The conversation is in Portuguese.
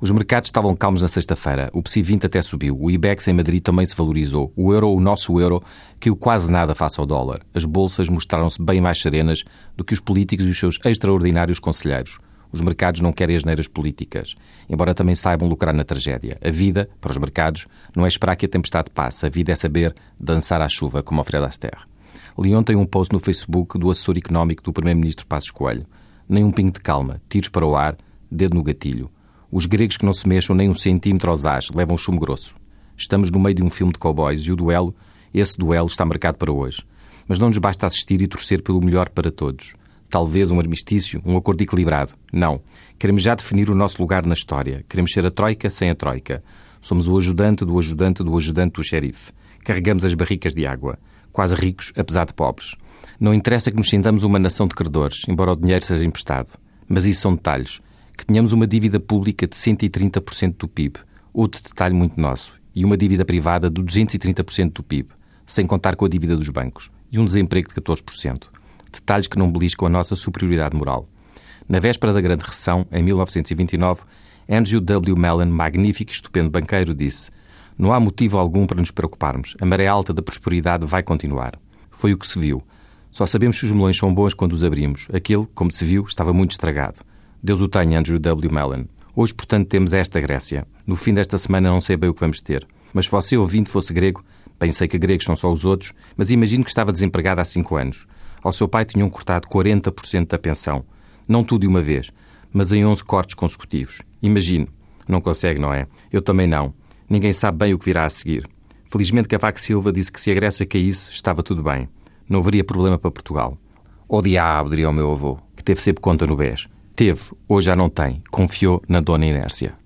Os mercados estavam calmos na sexta-feira. O PSI 20 até subiu. O IBEX em Madrid também se valorizou. O euro, o nosso euro, caiu quase nada face ao dólar. As bolsas mostraram-se bem mais serenas do que os políticos e os seus extraordinários conselheiros. Os mercados não querem as neiras políticas, embora também saibam lucrar na tragédia. A vida, para os mercados, não é esperar que a tempestade passe. A vida é saber dançar à chuva, como o Fred Astaire. Li ontem um post no Facebook do assessor económico do Primeiro-Ministro Passos Coelho. Nem um pingo de calma, tiros para o ar, dedo no gatilho. Os gregos que não se mexam nem um centímetro aos ás levam chumbo grosso. Estamos no meio de um filme de cowboys e o duelo, esse duelo está marcado para hoje. Mas não nos basta assistir e torcer pelo melhor para todos. Talvez um armistício, um acordo equilibrado. Não. Queremos já definir o nosso lugar na história. Queremos ser a troika sem a troika. Somos o ajudante do ajudante do ajudante do xerife. Carregamos as barricas de água. Quase ricos, apesar de pobres. Não interessa que nos sintamos uma nação de credores, embora o dinheiro seja emprestado. Mas isso são detalhes que tenhamos uma dívida pública de 130% do PIB, outro detalhe muito nosso, e uma dívida privada de 230% do PIB, sem contar com a dívida dos bancos, e um desemprego de 14%. Detalhes que não beliscam a nossa superioridade moral. Na véspera da Grande Recessão, em 1929, Andrew W. Mellon, magnífico e estupendo banqueiro, disse: Não há motivo algum para nos preocuparmos. A maré alta da prosperidade vai continuar. Foi o que se viu. Só sabemos se os melões são bons quando os abrimos. Aquele, como se viu, estava muito estragado. Deus o tenha, Andrew W. Mellon. Hoje, portanto, temos esta Grécia. No fim desta semana não sei bem o que vamos ter. Mas se você ouvinte fosse grego, pensei que gregos são só os outros, mas imagino que estava desempregado há cinco anos. Ao seu pai tinham cortado 40% da pensão. Não tudo de uma vez, mas em 11 cortes consecutivos. Imagino. Não consegue, não é? Eu também não. Ninguém sabe bem o que virá a seguir. Felizmente Cavaco Silva disse que se a Grécia caísse, estava tudo bem. Não haveria problema para Portugal. O diabo, diria o meu avô, que teve sempre conta no BES. Teve, hoje já não tem. Confiou na dona Inércia.